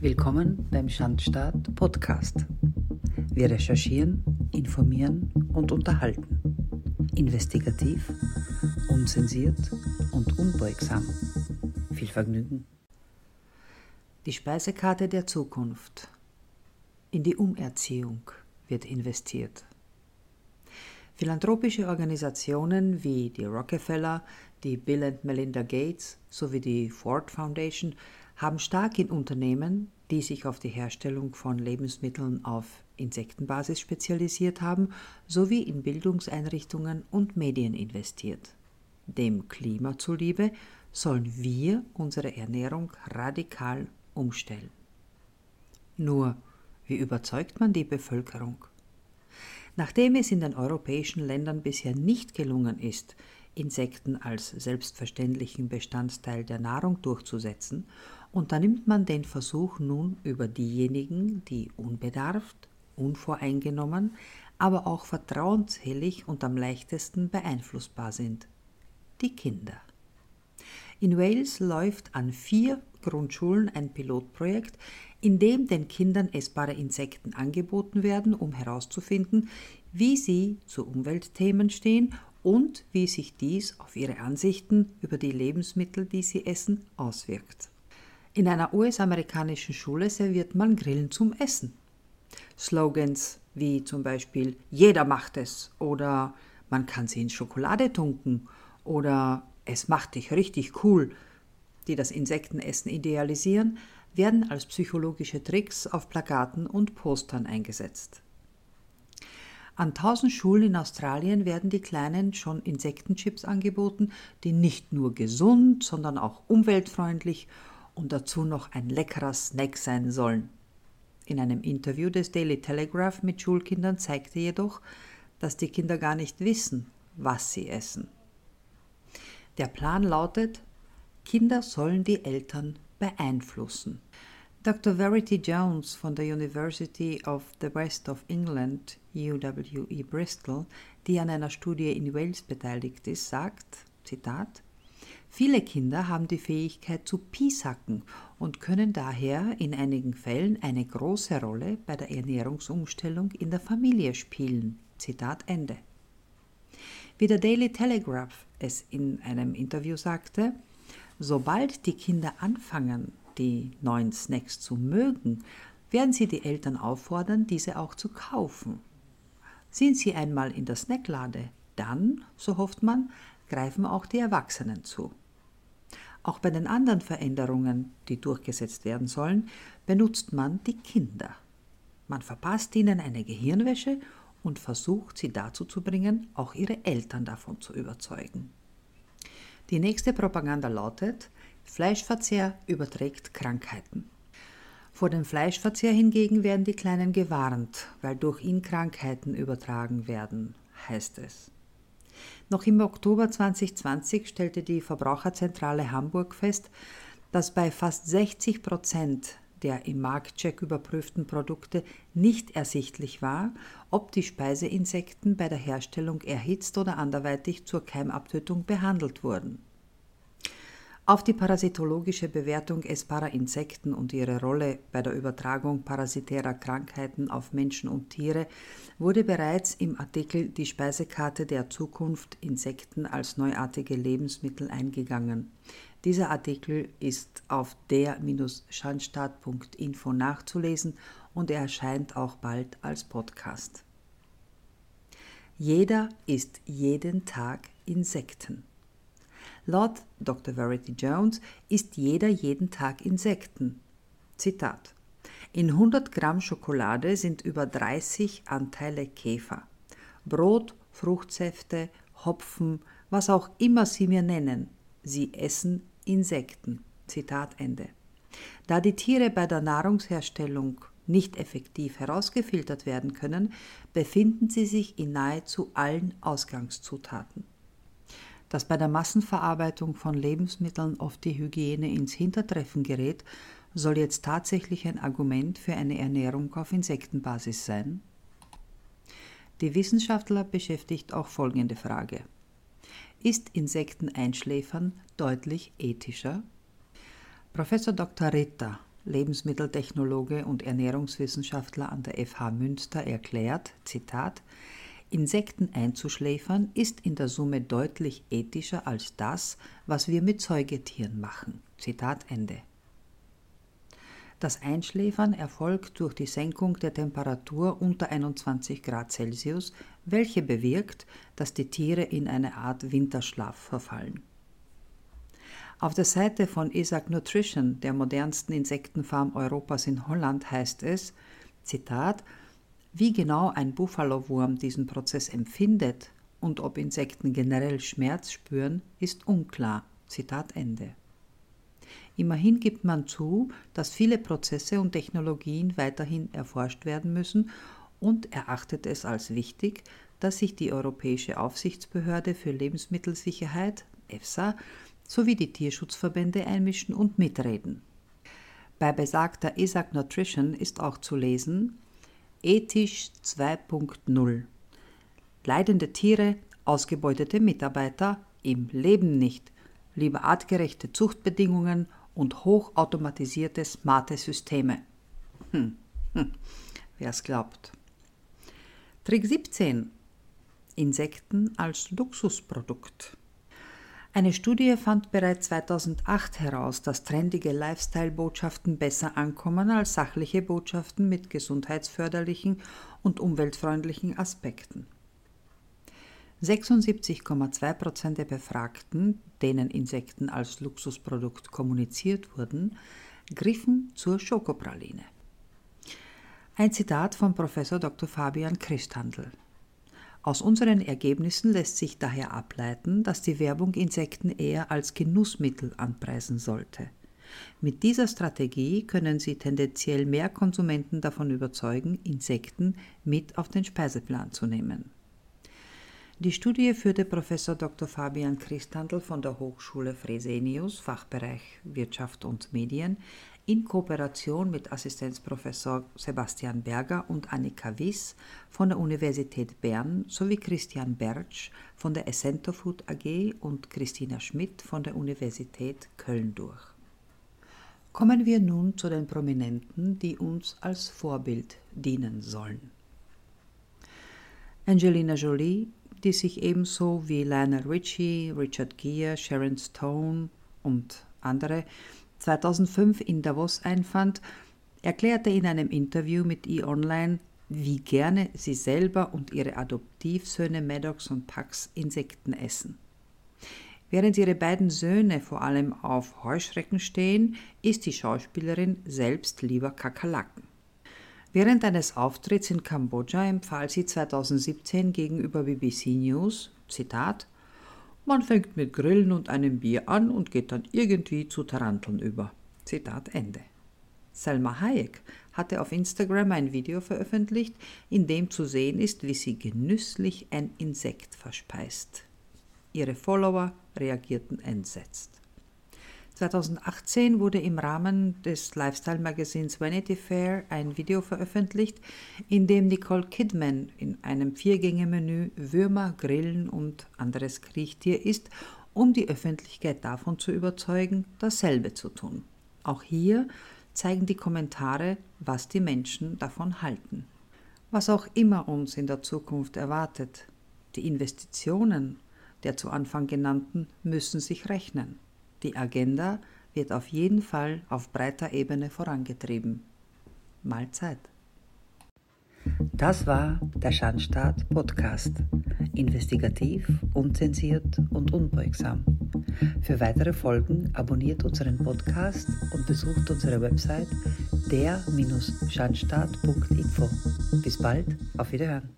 Willkommen beim Schandstaat Podcast. Wir recherchieren, informieren und unterhalten. Investigativ, unzensiert und unbeugsam. Viel Vergnügen. Die Speisekarte der Zukunft. In die Umerziehung wird investiert. Philanthropische Organisationen wie die Rockefeller, die Bill and Melinda Gates sowie die Ford Foundation haben stark in Unternehmen, die sich auf die Herstellung von Lebensmitteln auf Insektenbasis spezialisiert haben, sowie in Bildungseinrichtungen und Medien investiert. Dem Klima zuliebe sollen wir unsere Ernährung radikal umstellen. Nur, wie überzeugt man die Bevölkerung? Nachdem es in den europäischen Ländern bisher nicht gelungen ist, Insekten als selbstverständlichen Bestandteil der Nahrung durchzusetzen, unternimmt man den Versuch nun über diejenigen, die unbedarft, unvoreingenommen, aber auch vertrauensselig und am leichtesten beeinflussbar sind. Die Kinder. In Wales läuft an vier Grundschulen ein Pilotprojekt, in dem den Kindern essbare Insekten angeboten werden, um herauszufinden, wie sie zu Umweltthemen stehen und wie sich dies auf ihre Ansichten über die Lebensmittel, die sie essen, auswirkt. In einer US-amerikanischen Schule serviert man Grillen zum Essen. Slogans wie zum Beispiel Jeder macht es oder man kann sie in Schokolade tunken oder Es macht dich richtig cool, die das Insektenessen idealisieren, werden als psychologische Tricks auf Plakaten und Postern eingesetzt. An tausend Schulen in Australien werden die Kleinen schon Insektenchips angeboten, die nicht nur gesund, sondern auch umweltfreundlich und dazu noch ein leckerer Snack sein sollen. In einem Interview des Daily Telegraph mit Schulkindern zeigte jedoch, dass die Kinder gar nicht wissen, was sie essen. Der Plan lautet, Kinder sollen die Eltern beeinflussen. Dr. Verity Jones von der University of the West of England, UWE Bristol, die an einer Studie in Wales beteiligt ist, sagt, Zitat, Viele Kinder haben die Fähigkeit zu piesacken und können daher in einigen Fällen eine große Rolle bei der Ernährungsumstellung in der Familie spielen. Zitat Ende. Wie der Daily Telegraph es in einem Interview sagte, sobald die Kinder anfangen, die neuen Snacks zu mögen, werden sie die Eltern auffordern, diese auch zu kaufen. Sind sie einmal in der Snacklade, dann, so hofft man, greifen auch die Erwachsenen zu. Auch bei den anderen Veränderungen, die durchgesetzt werden sollen, benutzt man die Kinder. Man verpasst ihnen eine Gehirnwäsche und versucht sie dazu zu bringen, auch ihre Eltern davon zu überzeugen. Die nächste Propaganda lautet, Fleischverzehr überträgt Krankheiten. Vor dem Fleischverzehr hingegen werden die Kleinen gewarnt, weil durch ihn Krankheiten übertragen werden, heißt es. Noch im Oktober 2020 stellte die Verbraucherzentrale Hamburg fest, dass bei fast 60 Prozent der im Marktcheck überprüften Produkte nicht ersichtlich war, ob die Speiseinsekten bei der Herstellung erhitzt oder anderweitig zur Keimabtötung behandelt wurden. Auf die parasitologische Bewertung essbarer Insekten und ihre Rolle bei der Übertragung parasitärer Krankheiten auf Menschen und Tiere wurde bereits im Artikel Die Speisekarte der Zukunft Insekten als neuartige Lebensmittel eingegangen. Dieser Artikel ist auf der-schandstaat.info nachzulesen und er erscheint auch bald als Podcast. Jeder isst jeden Tag Insekten. Laut Dr. Verity Jones isst jeder jeden Tag Insekten. Zitat. In 100 Gramm Schokolade sind über 30 Anteile Käfer. Brot, Fruchtsäfte, Hopfen, was auch immer Sie mir nennen, Sie essen Insekten. Zitat Ende. Da die Tiere bei der Nahrungsherstellung nicht effektiv herausgefiltert werden können, befinden sie sich in nahezu allen Ausgangszutaten dass bei der Massenverarbeitung von Lebensmitteln oft die Hygiene ins Hintertreffen gerät, soll jetzt tatsächlich ein Argument für eine Ernährung auf Insektenbasis sein? Die Wissenschaftler beschäftigt auch folgende Frage. Ist Insekteneinschläfern deutlich ethischer? Professor Dr. Ritter, Lebensmitteltechnologe und Ernährungswissenschaftler an der FH Münster, erklärt, Zitat, Insekten einzuschläfern ist in der Summe deutlich ethischer als das, was wir mit Säugetieren machen. Zitat Ende. Das Einschläfern erfolgt durch die Senkung der Temperatur unter 21 Grad Celsius, welche bewirkt, dass die Tiere in eine Art Winterschlaf verfallen. Auf der Seite von Isaac Nutrition, der modernsten Insektenfarm Europas in Holland, heißt es, Zitat, wie genau ein Buffalo-Wurm diesen Prozess empfindet und ob Insekten generell Schmerz spüren, ist unklar. Zitat Ende. Immerhin gibt man zu, dass viele Prozesse und Technologien weiterhin erforscht werden müssen und erachtet es als wichtig, dass sich die Europäische Aufsichtsbehörde für Lebensmittelsicherheit, EFSA, sowie die Tierschutzverbände einmischen und mitreden. Bei besagter Isaac Nutrition ist auch zu lesen, Ethisch 2.0. Leidende Tiere, ausgebeutete Mitarbeiter im Leben nicht, lieber artgerechte Zuchtbedingungen und hochautomatisierte smarte Systeme. Hm, hm, wer es glaubt. Trick 17. Insekten als Luxusprodukt. Eine Studie fand bereits 2008 heraus, dass trendige Lifestyle-Botschaften besser ankommen als sachliche Botschaften mit gesundheitsförderlichen und umweltfreundlichen Aspekten. 76,2 Prozent der Befragten, denen Insekten als Luxusprodukt kommuniziert wurden, griffen zur Schokopraline. Ein Zitat von Professor Dr. Fabian Christhandl. Aus unseren Ergebnissen lässt sich daher ableiten, dass die Werbung Insekten eher als Genussmittel anpreisen sollte. Mit dieser Strategie können Sie tendenziell mehr Konsumenten davon überzeugen, Insekten mit auf den Speiseplan zu nehmen. Die Studie führte Professor Dr. Fabian Christandl von der Hochschule Fresenius, Fachbereich Wirtschaft und Medien, in Kooperation mit Assistenzprofessor Sebastian Berger und Annika Wiss von der Universität Bern sowie Christian Bertsch von der Essento Food AG und Christina Schmidt von der Universität Köln durch. Kommen wir nun zu den Prominenten, die uns als Vorbild dienen sollen. Angelina Jolie die sich ebenso wie Lionel Richie, Richard Gere, Sharon Stone und andere 2005 in Davos einfand, erklärte in einem Interview mit E-Online, wie gerne sie selber und ihre Adoptivsöhne Maddox und Pax Insekten essen. Während ihre beiden Söhne vor allem auf Heuschrecken stehen, isst die Schauspielerin selbst lieber Kakerlaken. Während eines Auftritts in Kambodscha empfahl sie 2017 gegenüber BBC News, Zitat, man fängt mit Grillen und einem Bier an und geht dann irgendwie zu Taranteln über. Zitat Ende. Selma Hayek hatte auf Instagram ein Video veröffentlicht, in dem zu sehen ist, wie sie genüsslich ein Insekt verspeist. Ihre Follower reagierten entsetzt. 2018 wurde im Rahmen des Lifestyle-Magazins Vanity Fair ein Video veröffentlicht, in dem Nicole Kidman in einem Viergänge-Menü Würmer, Grillen und anderes Kriechtier isst, um die Öffentlichkeit davon zu überzeugen, dasselbe zu tun. Auch hier zeigen die Kommentare, was die Menschen davon halten. Was auch immer uns in der Zukunft erwartet, die Investitionen der zu Anfang genannten müssen sich rechnen. Die Agenda wird auf jeden Fall auf breiter Ebene vorangetrieben. Mahlzeit. Das war der Schandstaat Podcast. Investigativ, unzensiert und unbeugsam. Für weitere Folgen abonniert unseren Podcast und besucht unsere Website der-schandstaat.info. Bis bald, auf Wiederhören.